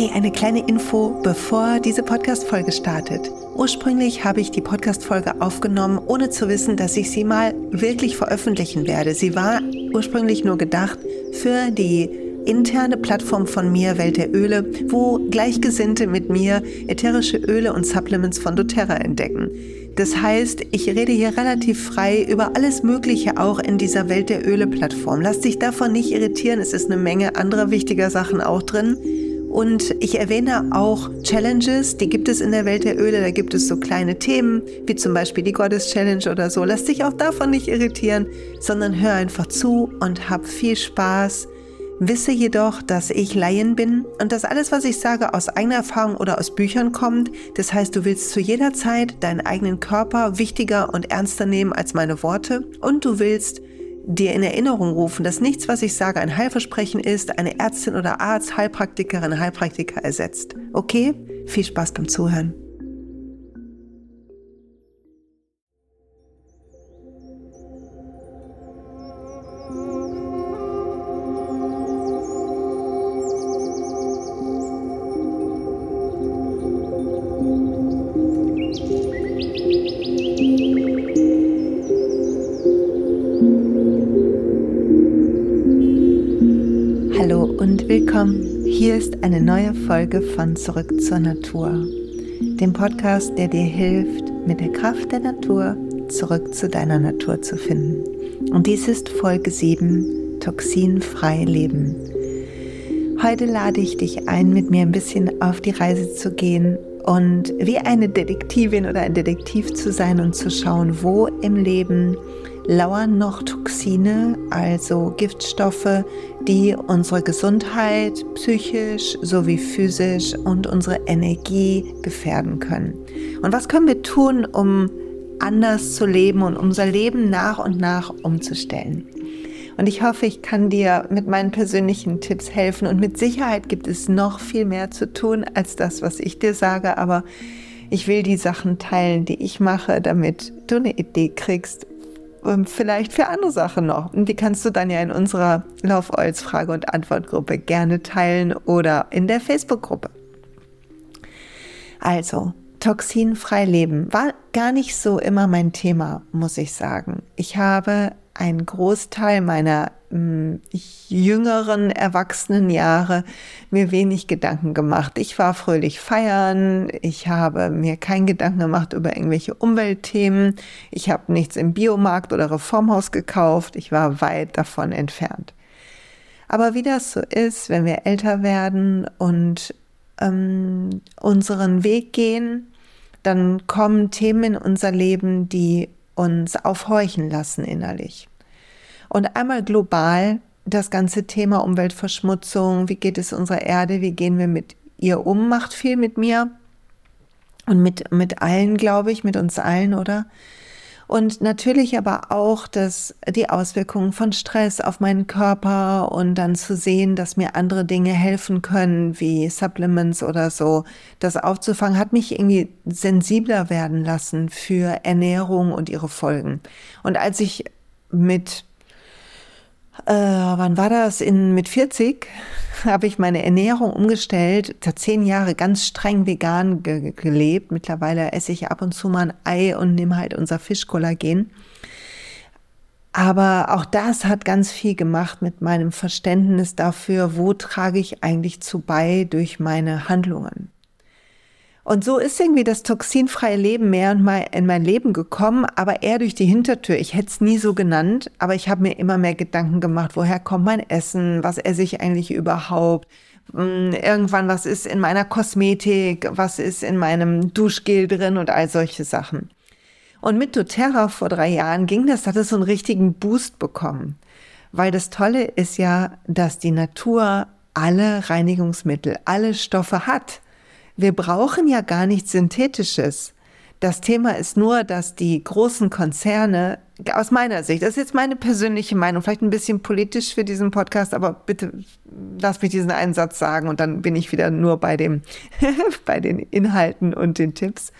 Hey, eine kleine Info, bevor diese Podcast-Folge startet. Ursprünglich habe ich die Podcast-Folge aufgenommen, ohne zu wissen, dass ich sie mal wirklich veröffentlichen werde. Sie war ursprünglich nur gedacht für die interne Plattform von mir, Welt der Öle, wo Gleichgesinnte mit mir ätherische Öle und Supplements von doTERRA entdecken. Das heißt, ich rede hier relativ frei über alles Mögliche auch in dieser Welt der Öle-Plattform. Lass dich davon nicht irritieren, es ist eine Menge anderer wichtiger Sachen auch drin. Und ich erwähne auch Challenges, die gibt es in der Welt der Öle. Da gibt es so kleine Themen, wie zum Beispiel die Goddess Challenge oder so. Lass dich auch davon nicht irritieren, sondern hör einfach zu und hab viel Spaß. Wisse jedoch, dass ich Laien bin und dass alles, was ich sage, aus eigener Erfahrung oder aus Büchern kommt. Das heißt, du willst zu jeder Zeit deinen eigenen Körper wichtiger und ernster nehmen als meine Worte und du willst dir in Erinnerung rufen, dass nichts, was ich sage, ein Heilversprechen ist, eine Ärztin oder Arzt, Heilpraktikerin, Heilpraktiker ersetzt. Okay? Viel Spaß beim Zuhören. Folge von Zurück zur Natur, dem Podcast, der dir hilft, mit der Kraft der Natur zurück zu deiner Natur zu finden. Und dies ist Folge 7, Toxinfrei Leben. Heute lade ich dich ein, mit mir ein bisschen auf die Reise zu gehen und wie eine Detektivin oder ein Detektiv zu sein und zu schauen, wo im Leben lauern noch Toxine, also Giftstoffe, die unsere Gesundheit psychisch sowie physisch und unsere Energie gefährden können. Und was können wir tun, um anders zu leben und unser Leben nach und nach umzustellen? Und ich hoffe, ich kann dir mit meinen persönlichen Tipps helfen. Und mit Sicherheit gibt es noch viel mehr zu tun als das, was ich dir sage. Aber ich will die Sachen teilen, die ich mache, damit du eine Idee kriegst, vielleicht für andere Sachen noch. Und die kannst du dann ja in unserer Love Oils Frage- und Antwortgruppe gerne teilen oder in der Facebook-Gruppe. Also, toxinfrei leben war gar nicht so immer mein Thema, muss ich sagen. Ich habe einen Großteil meiner mh, hm, jüngeren erwachsenen Jahre mir wenig Gedanken gemacht. Ich war fröhlich feiern, ich habe mir keinen Gedanken gemacht über irgendwelche Umweltthemen, ich habe nichts im Biomarkt oder Reformhaus gekauft, ich war weit davon entfernt. Aber wie das so ist, wenn wir älter werden und ähm, unseren Weg gehen, dann kommen Themen in unser Leben, die uns aufhorchen lassen innerlich. Und einmal global das ganze Thema Umweltverschmutzung, wie geht es unserer Erde, wie gehen wir mit ihr um, macht viel mit mir und mit, mit allen, glaube ich, mit uns allen, oder? Und natürlich aber auch dass die Auswirkungen von Stress auf meinen Körper und dann zu sehen, dass mir andere Dinge helfen können, wie Supplements oder so, das aufzufangen, hat mich irgendwie sensibler werden lassen für Ernährung und ihre Folgen. Und als ich mit äh, wann war das? In, mit 40 habe ich meine Ernährung umgestellt. Habe zehn Jahre ganz streng vegan ge gelebt. Mittlerweile esse ich ab und zu mal ein Ei und nehme halt unser Fischkollagen. Aber auch das hat ganz viel gemacht mit meinem Verständnis dafür, wo trage ich eigentlich zu bei durch meine Handlungen. Und so ist irgendwie das toxinfreie Leben mehr und mal in mein Leben gekommen, aber eher durch die Hintertür. Ich hätte es nie so genannt, aber ich habe mir immer mehr Gedanken gemacht, woher kommt mein Essen, was esse ich eigentlich überhaupt, hm, irgendwann, was ist in meiner Kosmetik, was ist in meinem Duschgel drin und all solche Sachen. Und mit doTERRA vor drei Jahren ging das, hat es so einen richtigen Boost bekommen. Weil das Tolle ist ja, dass die Natur alle Reinigungsmittel, alle Stoffe hat. Wir brauchen ja gar nichts Synthetisches. Das Thema ist nur, dass die großen Konzerne, aus meiner Sicht, das ist jetzt meine persönliche Meinung, vielleicht ein bisschen politisch für diesen Podcast, aber bitte lass mich diesen einen Satz sagen und dann bin ich wieder nur bei dem, bei den Inhalten und den Tipps.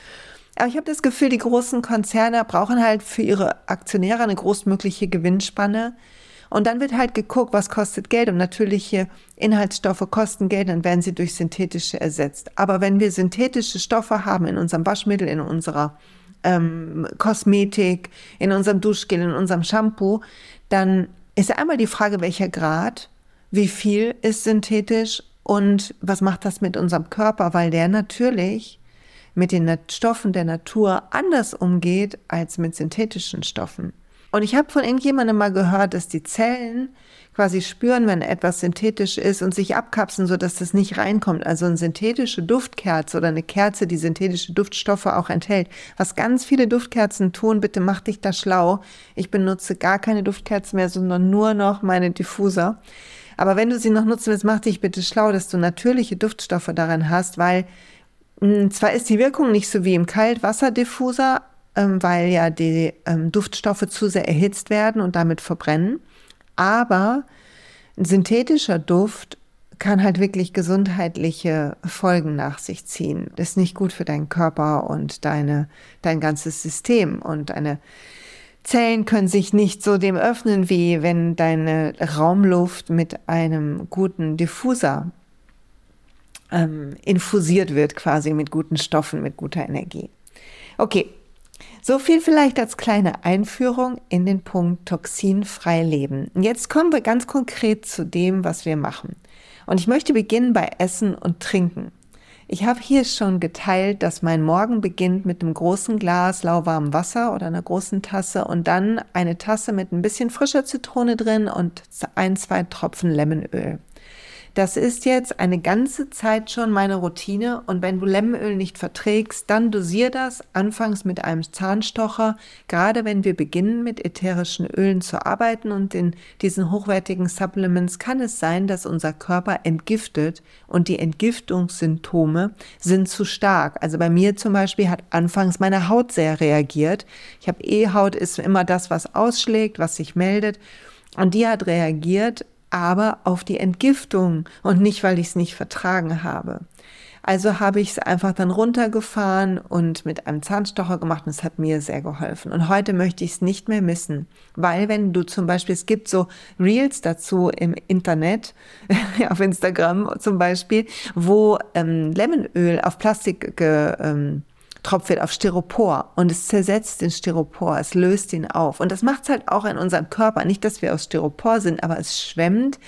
Aber ich habe das Gefühl, die großen Konzerne brauchen halt für ihre Aktionäre eine großmögliche Gewinnspanne Und dann wird halt geguckt, was kostet Geld und natürliche Inhaltsstoffe kosten Geld, dann werden sie durch synthetische ersetzt. Aber wenn wir synthetische Stoffe haben in unserem Waschmittel, in unserer ähm, Kosmetik, in unserem Duschgel, in unserem Shampoo, dann ist einmal die Frage, welcher Grad, wie viel ist synthetisch und was macht das mit unserem Körper, weil der natürlich mit den Stoffen der Natur anders umgeht als mit synthetischen Stoffen. Und ich habe von irgendjemandem mal gehört, dass die Zellen quasi spüren, wenn etwas synthetisch ist und sich abkapseln, sodass das nicht reinkommt. Also eine synthetische Duftkerze oder eine Kerze, die synthetische Duftstoffe auch enthält. Was ganz viele Duftkerzen tun, bitte mach dich da schlau. Ich benutze gar keine Duftkerzen mehr, sondern nur noch meine Diffuser. Aber wenn du sie noch nutzen willst, mach dich bitte schlau, dass du natürliche Duftstoffe daran hast, weil mh, hm, zwar ist die Wirkung nicht so wie im Kaltwasserdiffuser, ähm, weil ja die ähm, Duftstoffe zu sehr erhitzt werden und damit verbrennen. Aber ein synthetischer Duft kann halt wirklich gesundheitliche Folgen nach sich ziehen. Das ist nicht gut für deinen Körper und deine, dein ganzes System und deine Zellen können sich nicht so dem öffnen, wie wenn deine Raumluft mit einem guten Diffuser ähm, infusiert wird, quasi mit guten Stoffen, mit guter Energie. Okay, so viel vielleicht als kleine Einführung in den Punkt toxinfrei leben. Jetzt kommen wir ganz konkret zu dem, was wir machen. Und ich möchte beginnen bei Essen und Trinken. Ich habe hier schon geteilt, dass mein Morgen beginnt mit einem großen Glas lauwarmem Wasser oder einer großen Tasse und dann eine Tasse mit ein bisschen frischer Zitrone drin und ein, zwei Tropfen Lemonöl. Das ist jetzt eine ganze Zeit schon meine Routine und wenn du Lemmenöl nicht verträgst, dann dosier das anfangs mit einem Zahnstocher, gerade wenn wir beginnen mit ätherischen Ölen zu arbeiten und in diesen hochwertigen Supplements kann es sein, dass unser Körper entgiftet und die Entgiftungssymptome sind zu stark. Also bei mir zum Beispiel hat anfangs meine Haut sehr reagiert. Ich habe E-Haut ist immer das, was ausschlägt, was sich meldet. Und die hat reagiert aber auf die Entgiftung und nicht, weil ich es nicht vertragen habe. Also habe ich es einfach dann runtergefahren und mit einem Zahnstocher gemacht und es hat mir sehr geholfen. Und heute möchte ich es nicht mehr missen, weil wenn du zum Beispiel, es gibt so Reels dazu im Internet, auf Instagram zum Beispiel, wo ähm, Lemonöl auf Plastik ge, ähm, tropft wird auf Styropor und es zersetzt den Styropor, es löst ihn auf. Und das macht es halt auch in unserem Körper. Nicht, dass wir aus Styropor sind, aber es schwemmt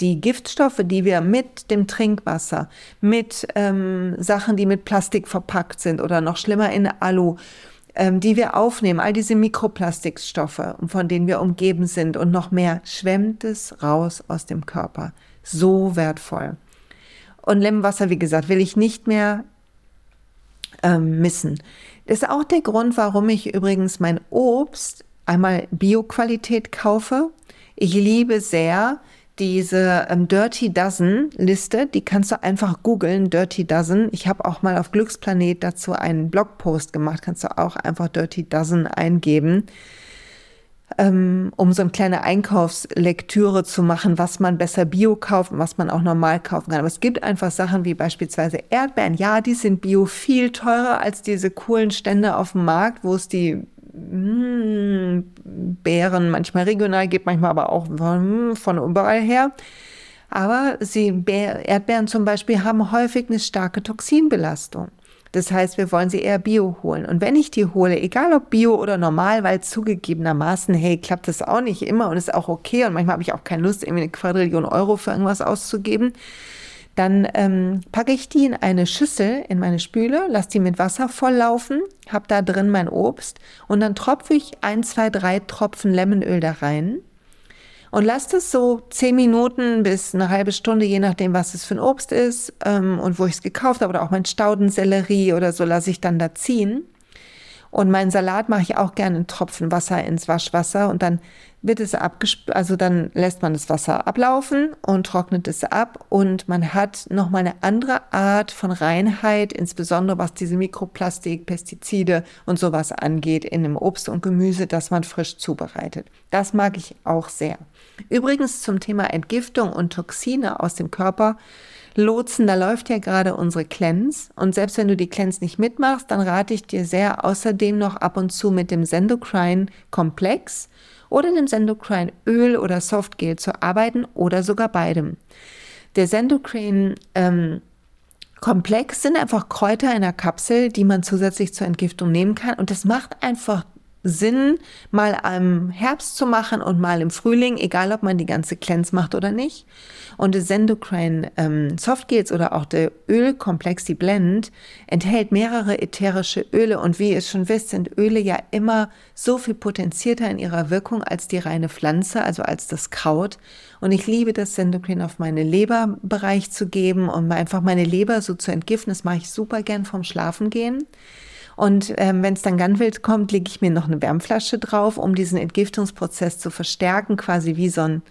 die Giftstoffe, die wir mit dem Trinkwasser, mit ähm, Sachen, die mit Plastik verpackt sind oder noch schlimmer in Alu, ähm, die wir aufnehmen, all diese Mikroplastikstoffe, von denen wir umgeben sind und noch mehr, schwemmt es raus aus dem Körper. So wertvoll. Und Lemonwasser, wie gesagt, will ich nicht mehr ähm, missen. Das ist auch der Grund, warum ich übrigens mein Obst einmal Bioqualität kaufe. Ich liebe sehr diese ähm, Dirty Dozen Liste, die kannst du einfach googeln, Dirty Dozen. Ich habe auch mal auf Glücksplanet dazu einen Blogpost gemacht, kannst du auch einfach Dirty Dozen eingeben ähm, um so eine kleine Einkaufslektüre zu machen, was man besser bio kauft und was man auch normal kaufen kann. Aber es gibt einfach Sachen wie beispielsweise Erdbeeren. Ja, die sind bio viel teurer als diese coolen Stände auf dem Markt, wo es die mm, Beeren manchmal regional gibt, manchmal aber auch von, von überall her. Aber sie, Erdbeeren zum Beispiel haben häufig eine starke Toxinbelastung. Das heißt, wir wollen sie eher Bio holen. Und wenn ich die hole, egal ob Bio oder normal, weil zugegebenermaßen, hey, klappt das auch nicht immer und ist auch okay und manchmal habe ich auch keine Lust, irgendwie eine Quadrillion Euro für irgendwas auszugeben, dann ähm, packe ich die in eine Schüssel, in meine Spüle, lasse die mit Wasser volllaufen, habe da drin mein Obst und dann tropfe ich ein, zwei, drei Tropfen Lemonöl da rein und lasst es so zehn Minuten bis eine halbe Stunde, je nachdem, was es für ein Obst ist ähm, und wo ich es gekauft habe oder auch mein Staudensellerie oder so lasse ich dann da ziehen. Und meinen Salat mache ich auch gerne einen Tropfen Wasser ins Waschwasser und dann wird es abgespült, also dann lässt man das Wasser ablaufen und trocknet es ab und man hat nochmal eine andere Art von Reinheit, insbesondere was diese Mikroplastik, Pestizide und sowas angeht in dem Obst und Gemüse, das man frisch zubereitet. Das mag ich auch sehr. Übrigens zum Thema Entgiftung und Toxine aus dem Körper lotsen, da läuft ja gerade unsere Cleanse. Und selbst wenn du die Cleanse nicht mitmachst, dann rate ich dir sehr außerdem noch ab und zu mit dem Sendocrine Komplex oder dem Sendocrine Öl oder Softgel zu arbeiten oder sogar beidem. Der Sendocrine ähm, Komplex sind einfach Kräuter in der Kapsel, die man zusätzlich zur Entgiftung nehmen kann. Und das macht einfach Sinn, mal im Herbst zu machen und mal im Frühling, egal ob man die ganze Cleanse macht oder nicht. Und das Sendocrine ähm, Softgels oder auch der Ölkomplex, die Blend, enthält mehrere ätherische Öle. Und wie ihr schon wisst, sind Öle ja immer so viel potenzierter in ihrer Wirkung als die reine Pflanze, also als das Kraut. Und ich liebe das Sendocrine auf meine Leberbereich zu geben und einfach meine Leber so zu entgiften. Das mache ich super gern vom Schlafen gehen. Und ähm, wenn es dann ganz wild kommt, lege ich mir noch eine Wärmflasche drauf, um diesen Entgiftungsprozess zu verstärken, quasi wie so ein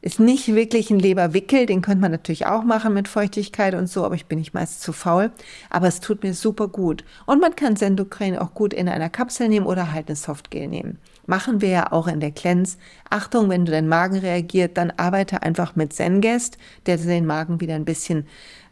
ist nicht wirklich ein Leberwickel, den könnte man natürlich auch machen mit Feuchtigkeit und so, aber ich bin nicht meist zu faul. Aber es tut mir super gut. Und man kann Sendokrin auch gut in einer Kapsel nehmen oder halt eine Softgel nehmen. Machen wir ja auch in der Cleanse. Achtung, wenn du dein Magen reagiert, dann arbeite einfach mit Zengest, der den Magen wieder ein bisschen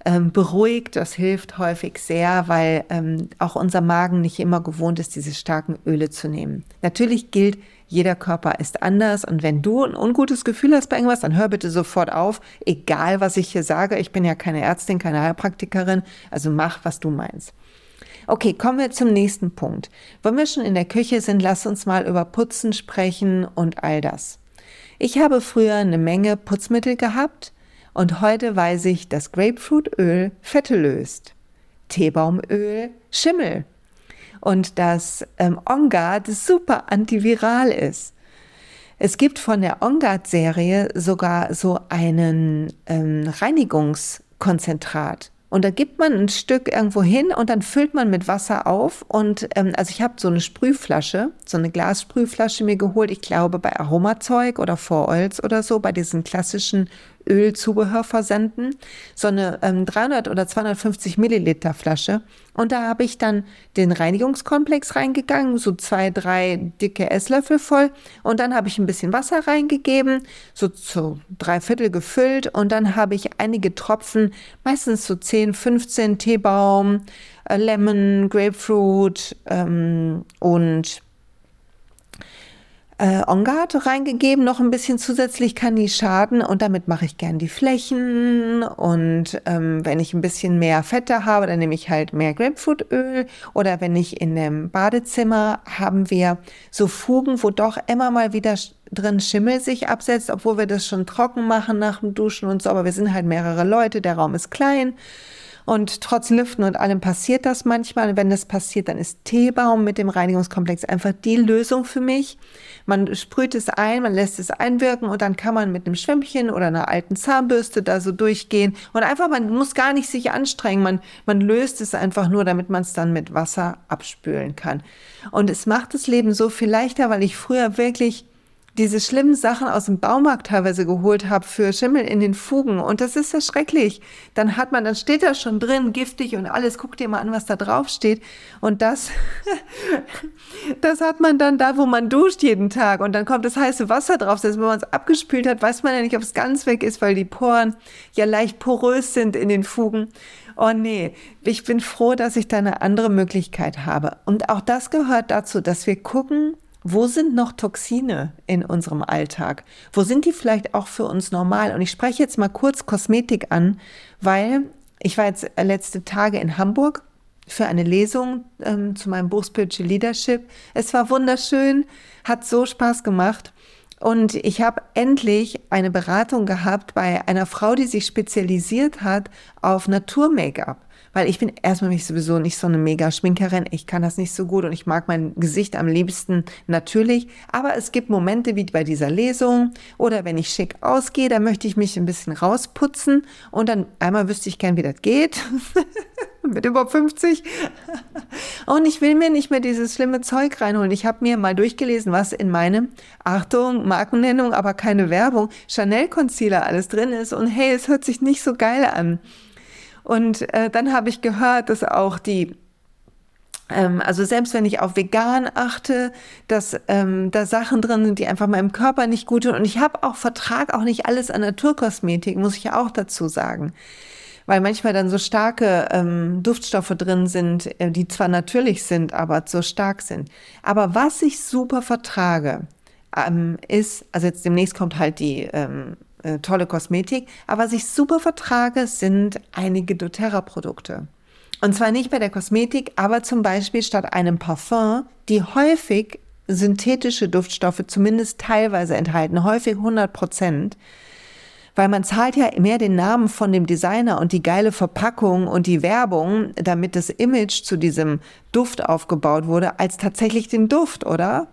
ähm, beruhigt. Das hilft häufig sehr, weil ähm, auch unser Magen nicht immer gewohnt ist, diese starken Öle zu nehmen. Natürlich gilt, jeder Körper ist anders und wenn du ein ungutes Gefühl hast bei irgendwas, dann hör bitte sofort auf, egal was ich hier sage. Ich bin ja keine Ärztin, keine Heilpraktikerin, also mach, was du meinst. Okay, kommen wir zum nächsten Punkt. Wenn wir schon in der Küche sind, lass uns mal über Putzen sprechen und all das. Ich habe früher eine Menge Putzmittel gehabt und heute weiß ich, dass Grapefruitöl Fette löst. Teebaumöl Schimmel und dass ähm, OnGuard super antiviral ist. Es gibt von der OnGuard-Serie sogar so einen ähm, Reinigungskonzentrat. Und da gibt man ein Stück irgendwo hin und dann füllt man mit Wasser auf. Und ähm, also ich habe so eine Sprühflasche, so eine Glassprühflasche mir geholt. Ich glaube bei Aromazeug oder For Oils oder so, bei diesen klassischen Ölzubehör versenden, so eine ähm, 300 oder 250 Milliliter Flasche. Und da habe ich dann den Reinigungskomplex reingegangen, so zwei, drei dicke Esslöffel voll. Und dann habe ich ein bisschen Wasser reingegeben, so zu drei Viertel gefüllt. Und dann habe ich einige Tropfen, meistens so 10, 15 Teebaum, äh, Lemon, Grapefruit ähm, und äh, Ongard reingegeben, noch ein bisschen zusätzlich kann nie schaden und damit mache ich gern die Flächen und ähm, wenn ich ein bisschen mehr Fette habe, dann nehme ich halt mehr Grapefruitöl oder wenn ich in dem Badezimmer haben wir so Fugen, wo doch immer mal wieder drin Schimmel sich absetzt, obwohl wir das schon trocken machen nach dem Duschen und so, aber wir sind halt mehrere Leute, der Raum ist klein und trotz Lüften und allem passiert das manchmal. Und wenn das passiert, dann ist Teebaum mit dem Reinigungskomplex einfach die Lösung für mich. Man sprüht es ein, man lässt es einwirken und dann kann man mit einem Schwämmchen oder einer alten Zahnbürste da so durchgehen. Und einfach, man muss gar nicht sich anstrengen. Man, man löst es einfach nur, damit man es dann mit Wasser abspülen kann. Und es macht das Leben so viel leichter, weil ich früher wirklich diese schlimmen Sachen aus dem Baumarkt teilweise geholt habe für Schimmel in den Fugen. Und das ist ja schrecklich. Dann hat man, dann steht da schon drin, giftig und alles. Guck dir mal an, was da drauf steht. Und das, das hat man dann da, wo man duscht jeden Tag. Und dann kommt das heiße Wasser drauf. Heißt, wenn man es abgespült hat, weiß man ja nicht, ob es ganz weg ist, weil die Poren ja leicht porös sind in den Fugen. Oh nee, ich bin froh, dass ich da eine andere Möglichkeit habe. Und auch das gehört dazu, dass wir gucken, wo sind noch Toxine in unserem Alltag? Wo sind die vielleicht auch für uns normal? Und ich spreche jetzt mal kurz Kosmetik an, weil ich war jetzt letzte Tage in Hamburg für eine Lesung ähm, zu meinem Buch Spiritual Leadership. Es war wunderschön, hat so Spaß gemacht. Und ich habe endlich eine Beratung gehabt bei einer Frau, die sich spezialisiert hat auf Natur-Make-up weil ich bin erstmal mich sowieso nicht so eine mega Schminkerin. Ich kann das nicht so gut und ich mag mein Gesicht am liebsten natürlich. Aber es gibt Momente wie bei dieser Lesung oder wenn ich schick ausgehe, da möchte ich mich ein bisschen rausputzen und dann einmal wüsste ich gern, wie das geht. mit über 50. Und ich will mir nicht mehr dieses schlimme Zeug reinholen. Ich habe mir mal durchgelesen, was in meinem, Achtung, Markennennung, aber keine Werbung, Chanel Concealer alles drin ist. Und hey, es hört sich nicht so geil an. Und äh, dann habe ich gehört, dass auch die ähm, also selbst wenn ich auf vegan achte, dass ähm, da Sachen drin sind, die einfach meinem Körper nicht gut tun. Und ich habe auch Vertrag auch nicht alles an Naturkosmetik, muss ich auch dazu sagen. Weil manchmal dann so starke ähm, Duftstoffe drin sind, äh, die zwar natürlich sind, aber so stark sind. Aber was ich super vertrage, ähm, ist, also jetzt demnächst kommt halt die ähm, äh, tolle Kosmetik, aber was ich super vertrage, sind einige doTERRA-Produkte. Und zwar nicht bei der Kosmetik, aber zum Beispiel statt einem Parfum, die häufig synthetische Duftstoffe zumindest teilweise enthalten, häufig 100 Prozent, weil man zahlt ja mehr den Namen von dem Designer und die geile Verpackung und die Werbung, damit das Image zu diesem Duft aufgebaut wurde, als tatsächlich den Duft, oder?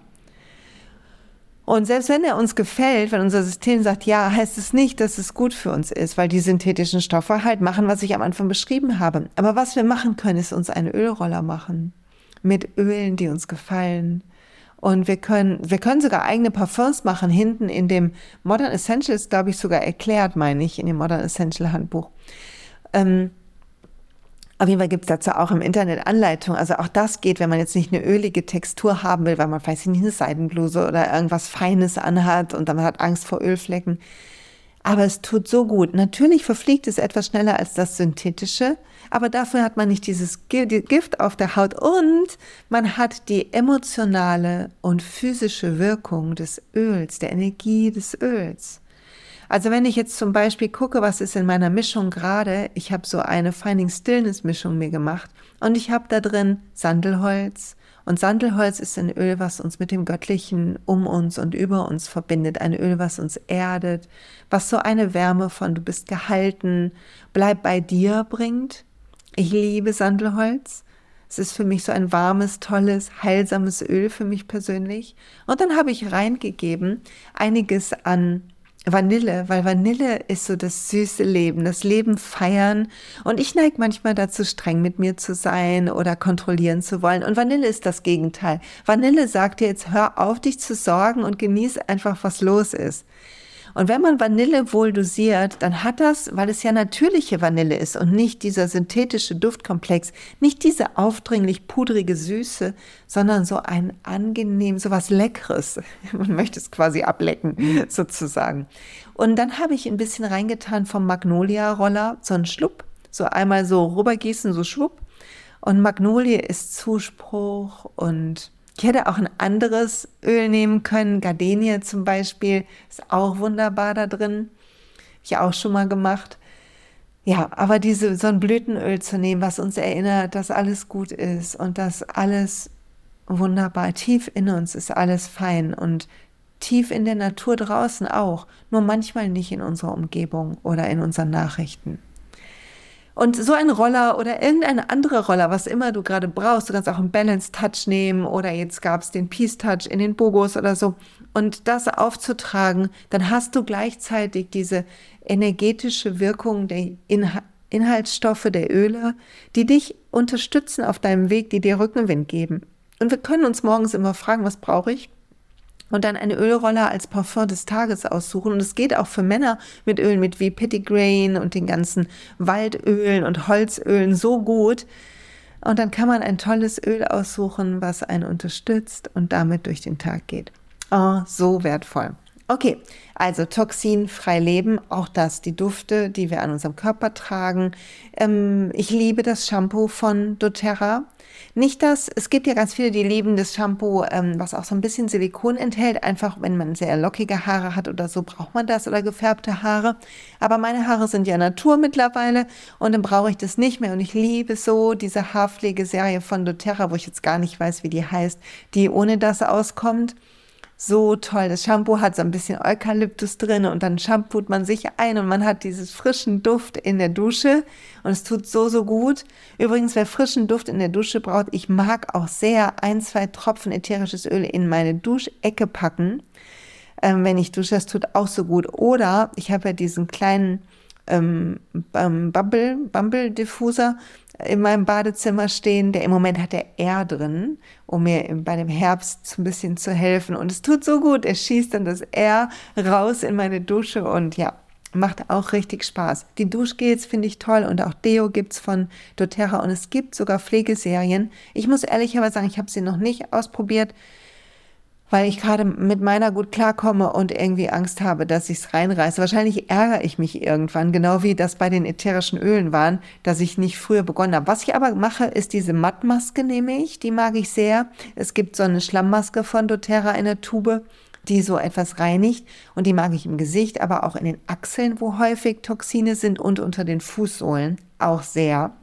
Und selbst wenn er uns gefällt, wenn unser System sagt, ja, heißt es nicht, dass es gut für uns ist, weil die synthetischen Stoffe halt machen, was ich am Anfang beschrieben habe. Aber was wir machen können, ist uns einen Ölroller machen. Mit Ölen, die uns gefallen. Und wir können, wir können sogar eigene Parfums machen, hinten in dem Modern Essentials, glaube ich, sogar erklärt, meine ich, in dem Modern Essential Handbuch. Ähm, auf jeden Fall gibt es dazu auch im Internet Anleitungen. Also auch das geht, wenn man jetzt nicht eine ölige Textur haben will, weil man weiß nicht, eine Seidenbluse oder irgendwas Feines anhat und dann hat Angst vor Ölflecken. Aber es tut so gut. Natürlich verfliegt es etwas schneller als das synthetische, aber dafür hat man nicht dieses Gift auf der Haut und man hat die emotionale und physische Wirkung des Öls, der Energie des Öls. Also wenn ich jetzt zum Beispiel gucke, was ist in meiner Mischung gerade, ich habe so eine Finding Stillness Mischung mir gemacht und ich habe da drin Sandelholz und Sandelholz ist ein Öl, was uns mit dem Göttlichen um uns und über uns verbindet, ein Öl, was uns erdet, was so eine Wärme von du bist gehalten, bleib bei dir bringt. Ich liebe Sandelholz. Es ist für mich so ein warmes, tolles, heilsames Öl für mich persönlich. Und dann habe ich reingegeben einiges an Vanille, weil Vanille ist so das süße Leben, das Leben feiern. Und ich neige manchmal dazu, streng mit mir zu sein oder kontrollieren zu wollen. Und Vanille ist das Gegenteil. Vanille sagt dir jetzt, hör auf, dich zu sorgen und genieße einfach, was los ist. Und wenn man Vanille wohl dosiert, dann hat das, weil es ja natürliche Vanille ist und nicht dieser synthetische Duftkomplex, nicht diese aufdringlich pudrige Süße, sondern so ein angenehm, so was Leckeres. Man möchte es quasi ablecken, sozusagen. Und dann habe ich ein bisschen reingetan vom Magnolia-Roller, so ein Schlupp, so einmal so rübergießen, so schwupp. Und Magnolie ist Zuspruch und ich hätte auch ein anderes Öl nehmen können. Gardenie zum Beispiel ist auch wunderbar da drin. Habe ich auch schon mal gemacht. Ja, aber diese, so ein Blütenöl zu nehmen, was uns erinnert, dass alles gut ist und dass alles wunderbar, tief in uns ist alles fein und tief in der Natur draußen auch, nur manchmal nicht in unserer Umgebung oder in unseren Nachrichten. Und so ein Roller oder irgendeine andere Roller, was immer du gerade brauchst, du kannst auch einen Balance Touch nehmen oder jetzt gab es den Peace Touch in den Bogos oder so. Und das aufzutragen, dann hast du gleichzeitig diese energetische Wirkung der Inhaltsstoffe der Öle, die dich unterstützen auf deinem Weg, die dir Rückenwind geben. Und wir können uns morgens immer fragen, was brauche ich? Und dann eine Ölroller als Parfum des Tages aussuchen. Und es geht auch für Männer mit Ölen mit wie Pettigrain und den ganzen Waldölen und Holzölen so gut. Und dann kann man ein tolles Öl aussuchen, was einen unterstützt und damit durch den Tag geht. Oh, so wertvoll. Okay, also toxinfrei leben, auch das, die Dufte, die wir an unserem Körper tragen. Ähm, ich liebe das Shampoo von doTERRA. Nicht das, es gibt ja ganz viele, die lieben das Shampoo, ähm, was auch so ein bisschen Silikon enthält. Einfach, wenn man sehr lockige Haare hat oder so, braucht man das oder gefärbte Haare. Aber meine Haare sind ja Natur mittlerweile und dann brauche ich das nicht mehr. Und ich liebe so diese Haarpflegeserie von doTERRA, wo ich jetzt gar nicht weiß, wie die heißt, die ohne das auskommt so toll. Das Shampoo hat so ein bisschen Eukalyptus drin und dann shampoot man sich ein und man hat dieses frischen Duft in der Dusche und es tut so, so gut. Übrigens, wer frischen Duft in der Dusche braucht, ich mag auch sehr ein, zwei Tropfen ätherisches Öl in meine Duschecke packen. Ähm, wenn ich dusche, das tut auch so gut. Oder ich habe ja diesen kleinen ähm, Bubble, Bumble Diffuser in meinem Badezimmer stehen. Der im Moment hat der R drin, um mir bei dem Herbst so ein bisschen zu helfen. Und es tut so gut. Er schießt dann das R raus in meine Dusche und ja, macht auch richtig Spaß. Die Duschgels finde ich toll und auch Deo gibt's von doTERRA und es gibt sogar Pflegeserien. Ich muss ehrlicherweise sagen, ich habe sie noch nicht ausprobiert weil ich gerade mit meiner gut klarkomme und irgendwie Angst habe, dass ich es reinreiße. Wahrscheinlich ärgere ich mich irgendwann, genau wie das bei den ätherischen Ölen waren, dass ich nicht früher begonnen habe. Was ich aber mache, ist diese Mattmaske, nehme ich, die mag ich sehr. Es gibt so eine Schlammmaske von doTERRA in der Tube. die so etwas reinigt. Und die mag ich im Gesicht, aber auch in den Achseln, wo häufig Toxine sind und unter den Fußsohlen auch sehr.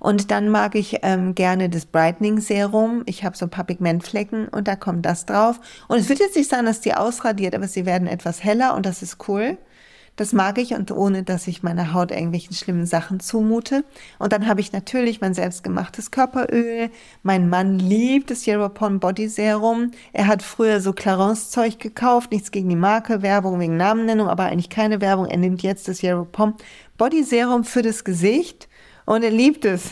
Und dann mag ich ähm, gerne das Brightening Serum. Ich habe so ein paar Pigmentflecken und da kommt das drauf. Und es wird jetzt nicht sein, dass die ausradiert, aber sie werden etwas heller und das ist cool. Das mag ich und ohne, dass ich meiner Haut irgendwelchen schlimmen Sachen zumute. Und dann habe ich natürlich mein selbstgemachtes Körperöl. Mein Mann liebt das Yeropon Body Serum. Er hat früher so Clarence Zeug gekauft, nichts gegen die Marke, Werbung wegen Namennennung, aber eigentlich keine Werbung. Er nimmt jetzt das Yeropon Body Serum für das Gesicht. Und er liebt es.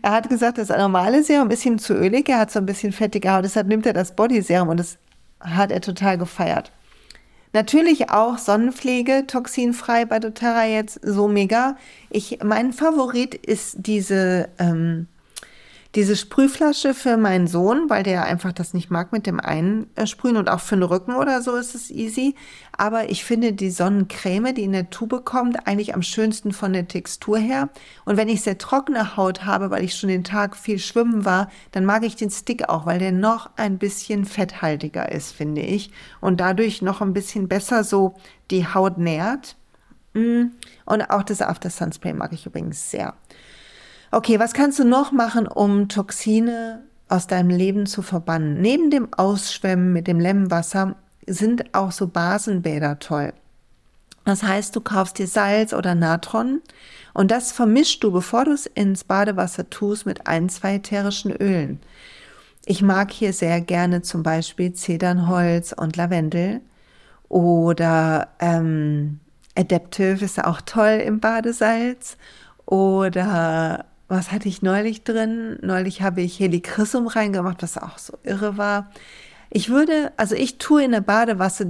Er hat gesagt, das normale Serum ein bisschen zu ölig, er hat so ein bisschen fettige Haut, deshalb nimmt er das Body Serum und das hat er total gefeiert. Natürlich auch Sonnenpflege, toxinfrei bei doTERRA jetzt so mega. Ich, mein Favorit ist diese ähm, diese Sprühflasche für meinen Sohn, weil der einfach das nicht mag mit dem Einsprühen und auch für den Rücken oder so ist es easy. Aber ich finde die Sonnencreme, die in der Tube kommt, eigentlich am schönsten von der Textur her. Und wenn ich sehr trockene Haut habe, weil ich schon den Tag viel schwimmen war, dann mag ich den Stick auch, weil der noch ein bisschen fetthaltiger ist, finde ich. Und dadurch noch ein bisschen besser so die Haut nährt. Mm. Und auch das After Sunspray mag ich übrigens sehr. Okay, was kannst du noch machen, um Toxine aus deinem Leben zu verbannen? Neben dem Ausschwemmen mit dem Lemmenwasser sind auch so Basenbäder toll. Das heißt, du kaufst dir Salz oder Natron und das vermischst du, bevor du es ins Badewasser tust, mit ein, zwei ätherischen Ölen. Ich mag hier sehr gerne zum Beispiel Zedernholz und Lavendel oder ähm, Adaptive ist auch toll im Badesalz oder was hatte ich neulich drin? Neulich habe ich Helichrysum reingemacht, was auch so irre war. Ich würde, also ich tue in der Badewasser,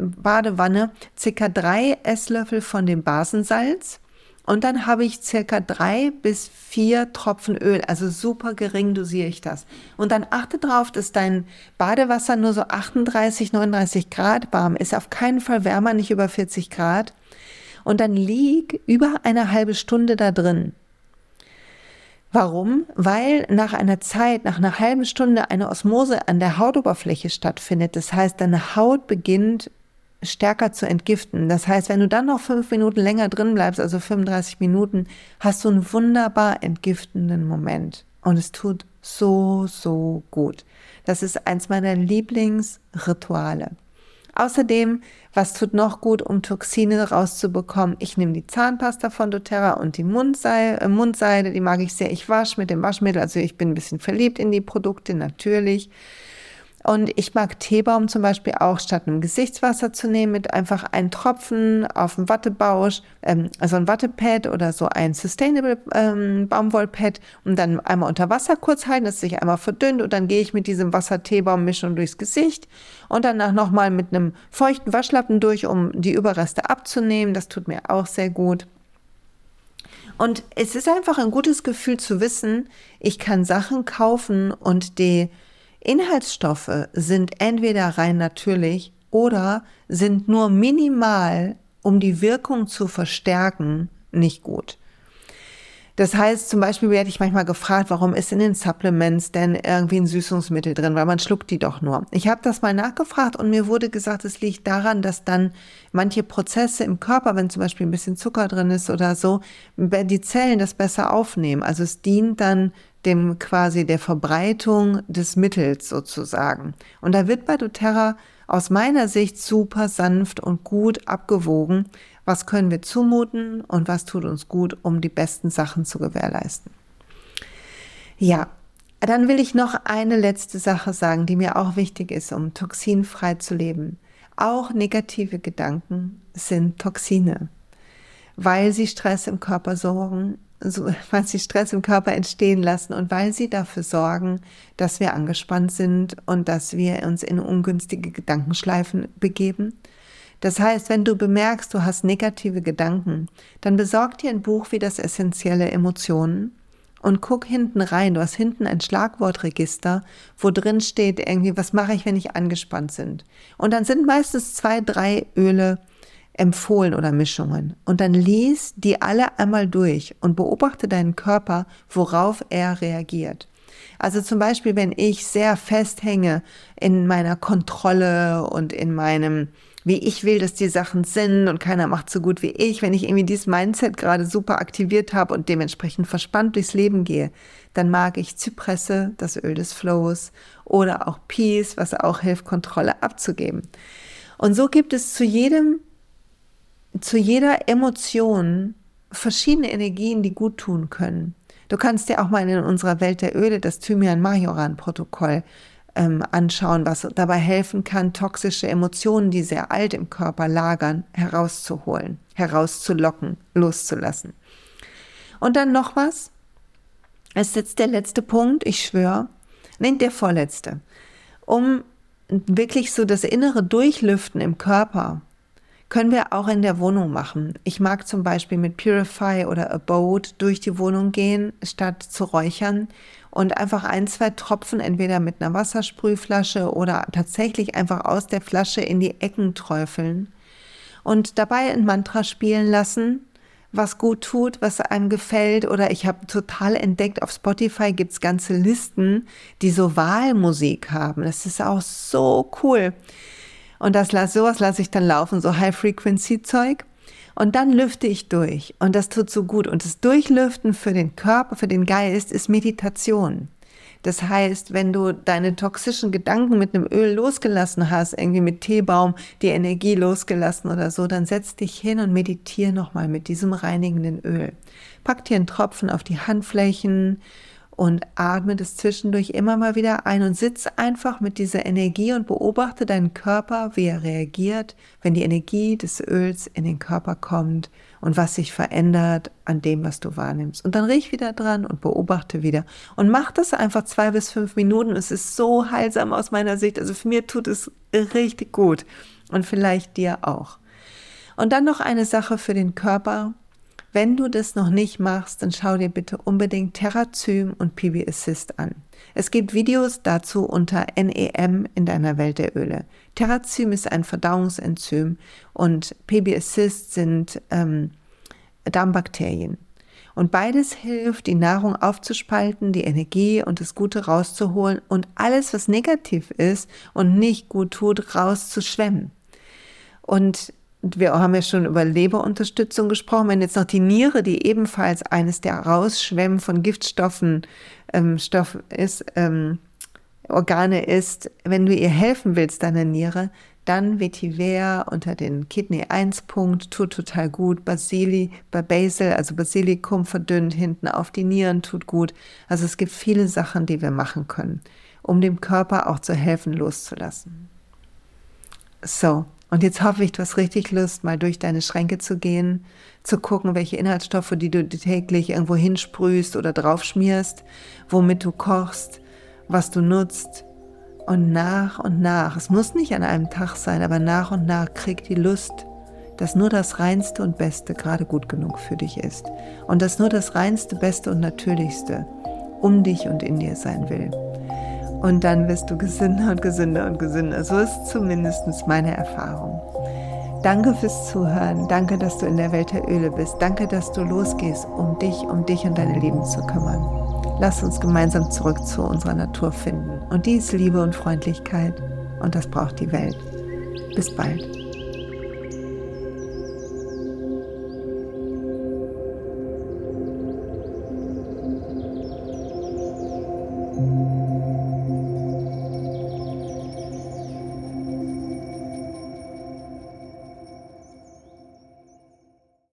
Badewanne circa drei Esslöffel von dem Basensalz und dann habe ich circa drei bis vier Tropfen Öl, also super gering dosiere ich das. Und dann achte darauf, dass dein Badewasser nur so 38, 39 Grad warm ist, auf keinen Fall wärmer, nicht über 40 Grad. Und dann lieg über eine halbe Stunde da drin. Warum? Weil nach einer Zeit, nach einer halben Stunde eine Osmose an der Hautoberfläche stattfindet. Das heißt, deine Haut beginnt stärker zu entgiften. Das heißt, wenn du dann noch fünf Minuten länger drin bleibst, also 35 Minuten, hast du einen wunderbar entgiftenden Moment. Und es tut so, so gut. Das ist eins meiner Lieblingsrituale. Außerdem, was tut noch gut, um Toxine rauszubekommen? Ich nehme die Zahnpasta von doTERRA und die Mundseide, äh, Mundseide, die mag ich sehr. Ich wasche mit dem Waschmittel, also ich bin ein bisschen verliebt in die Produkte, natürlich. Und ich mag Teebaum zum Beispiel auch statt einem Gesichtswasser zu nehmen, mit einfach einen Tropfen auf dem Wattebausch, ähm, also ein Wattepad oder so ein Sustainable ähm, Baumwollpad und dann einmal unter Wasser kurz halten, dass es sich einmal verdünnt und dann gehe ich mit diesem Wasser-Teebaum-Mischung durchs Gesicht und danach nochmal mit einem feuchten Waschlappen durch, um die Überreste abzunehmen. Das tut mir auch sehr gut. Und es ist einfach ein gutes Gefühl zu wissen, ich kann Sachen kaufen und die Inhaltsstoffe sind entweder rein natürlich oder sind nur minimal, um die Wirkung zu verstärken, nicht gut. Das heißt, zum Beispiel werde ich manchmal gefragt, warum ist in den Supplements denn irgendwie ein Süßungsmittel drin, weil man schluckt die doch nur. Ich habe das mal nachgefragt und mir wurde gesagt, es liegt daran, dass dann manche Prozesse im Körper, wenn zum Beispiel ein bisschen Zucker drin ist oder so, die Zellen das besser aufnehmen. Also es dient dann dem quasi der Verbreitung des Mittels sozusagen. Und da wird bei doTERRA aus meiner Sicht super sanft und gut abgewogen, was können wir zumuten und was tut uns gut, um die besten Sachen zu gewährleisten. Ja, dann will ich noch eine letzte Sache sagen, die mir auch wichtig ist, um toxinfrei zu leben. Auch negative Gedanken sind Toxine, weil sie Stress im Körper sorgen, so, weil sie Stress im Körper entstehen lassen und weil sie dafür sorgen, dass wir angespannt sind und dass wir uns in ungünstige Gedankenschleifen begeben. Das heißt, wenn du bemerkst, du hast negative Gedanken, dann besorg dir ein Buch wie das Essentielle Emotionen und guck hinten rein. Du hast hinten ein Schlagwortregister, wo drin steht irgendwie, was mache ich, wenn ich angespannt bin. Und dann sind meistens zwei, drei Öle, empfohlen oder Mischungen. Und dann lies die alle einmal durch und beobachte deinen Körper, worauf er reagiert. Also zum Beispiel, wenn ich sehr festhänge in meiner Kontrolle und in meinem, wie ich will, dass die Sachen sind und keiner macht so gut wie ich, wenn ich irgendwie dieses Mindset gerade super aktiviert habe und dementsprechend verspannt durchs Leben gehe, dann mag ich Zypresse, das Öl des Flows, oder auch Peace, was auch hilft, Kontrolle abzugeben. Und so gibt es zu jedem, zu jeder Emotion verschiedene Energien, die gut tun können. Du kannst dir auch mal in unserer Welt der Öle das Thymian-Majoran-Protokoll ähm, anschauen, was dabei helfen kann, toxische Emotionen, die sehr alt im Körper lagern, herauszuholen, herauszulocken, loszulassen. Und dann noch was. Es ist jetzt der letzte Punkt, ich schwöre, nennt der vorletzte. Um wirklich so das innere Durchlüften im Körper können wir auch in der Wohnung machen. Ich mag zum Beispiel mit Purify oder Abode durch die Wohnung gehen, statt zu räuchern und einfach ein, zwei Tropfen entweder mit einer Wassersprühflasche oder tatsächlich einfach aus der Flasche in die Ecken träufeln und dabei ein Mantra spielen lassen, was gut tut, was einem gefällt. Oder ich habe total entdeckt, auf Spotify gibt's ganze Listen, die so Wahlmusik haben. Das ist auch so cool. Und das sowas lasse ich dann laufen, so High-Frequency-Zeug. Und dann lüfte ich durch. Und das tut so gut. Und das Durchlüften für den Körper, für den Geist ist Meditation. Das heißt, wenn du deine toxischen Gedanken mit einem Öl losgelassen hast, irgendwie mit Teebaum die Energie losgelassen oder so, dann setz dich hin und meditiere nochmal mit diesem reinigenden Öl. Pack dir einen Tropfen auf die Handflächen und atme das zwischendurch immer mal wieder ein und sitze einfach mit dieser Energie und beobachte deinen Körper, wie er reagiert, wenn die Energie des Öls in den Körper kommt und was sich verändert an dem, was du wahrnimmst. Und dann riech wieder dran und beobachte wieder und mach das einfach zwei bis fünf Minuten. Es ist so heilsam aus meiner Sicht. Also für mir tut es richtig gut und vielleicht dir auch. Und dann noch eine Sache für den Körper. Wenn du das noch nicht machst, dann schau dir bitte unbedingt Terrazym und PB Assist an. Es gibt Videos dazu unter NEM in deiner Welt der Öle. Terrazym ist ein Verdauungsenzym und PB Assist sind ähm, Darmbakterien. Und beides hilft, die Nahrung aufzuspalten, die Energie und das Gute rauszuholen und alles, was negativ ist und nicht gut tut, rauszuschwemmen. Und wir haben ja schon über Leberunterstützung gesprochen, wenn jetzt noch die Niere, die ebenfalls eines der Rausschwemmen von Giftstoffen ähm, Stoff ist, ähm, Organe ist, wenn du ihr helfen willst, deiner Niere, dann Vetiver unter den Kidney 1 Punkt, tut total gut. Basili, Basil, also Basilikum verdünnt hinten auf die Nieren, tut gut. Also es gibt viele Sachen, die wir machen können, um dem Körper auch zu helfen, loszulassen. So, und jetzt hoffe ich, du hast richtig Lust, mal durch deine Schränke zu gehen, zu gucken, welche Inhaltsstoffe, die du täglich irgendwo hinsprühst oder draufschmierst, womit du kochst, was du nutzt. Und nach und nach, es muss nicht an einem Tag sein, aber nach und nach kriegt die Lust, dass nur das Reinste und Beste gerade gut genug für dich ist. Und dass nur das Reinste, Beste und Natürlichste um dich und in dir sein will. Und dann wirst du gesünder und gesünder und gesünder. So ist zumindest meine Erfahrung. Danke fürs Zuhören. Danke, dass du in der Welt der Öle bist. Danke, dass du losgehst, um dich, um dich und deine Lieben zu kümmern. Lass uns gemeinsam zurück zu unserer Natur finden. Und die ist Liebe und Freundlichkeit. Und das braucht die Welt. Bis bald.